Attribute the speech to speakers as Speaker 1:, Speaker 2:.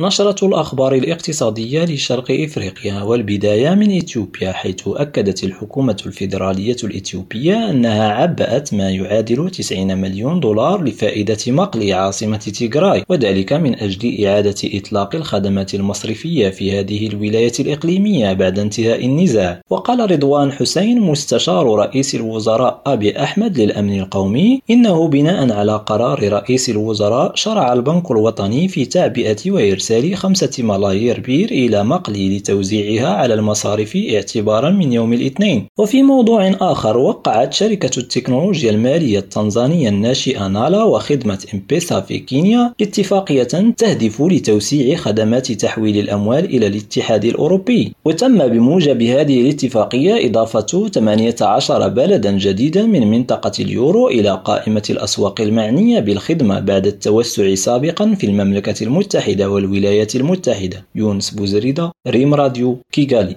Speaker 1: نشرة الأخبار الاقتصادية لشرق إفريقيا والبداية من إثيوبيا حيث أكدت الحكومة الفيدرالية الإثيوبية أنها عبأت ما يعادل 90 مليون دولار لفائدة مقل عاصمة تيغراي وذلك من أجل إعادة إطلاق الخدمات المصرفية في هذه الولاية الإقليمية بعد انتهاء النزاع. وقال رضوان حسين مستشار رئيس الوزراء أبي أحمد للأمن القومي إنه بناء على قرار رئيس الوزراء شرع البنك الوطني في تعبئة وإرسال إرسال خمسة ملايير بير إلى مقلي لتوزيعها على المصارف اعتبارا من يوم الاثنين. وفي موضوع آخر وقعت شركة التكنولوجيا المالية التنزانية الناشئة نالا وخدمة إمبيسا في كينيا اتفاقية تهدف لتوسيع خدمات تحويل الأموال إلى الاتحاد الأوروبي. وتم بموجب هذه الاتفاقية إضافة 18 بلدا جديدا من منطقة اليورو إلى قائمة الأسواق المعنية بالخدمة بعد التوسع سابقا في المملكة المتحدة والولايات الولايات المتحدة يونس بوزريدة ريم راديو كيغالي.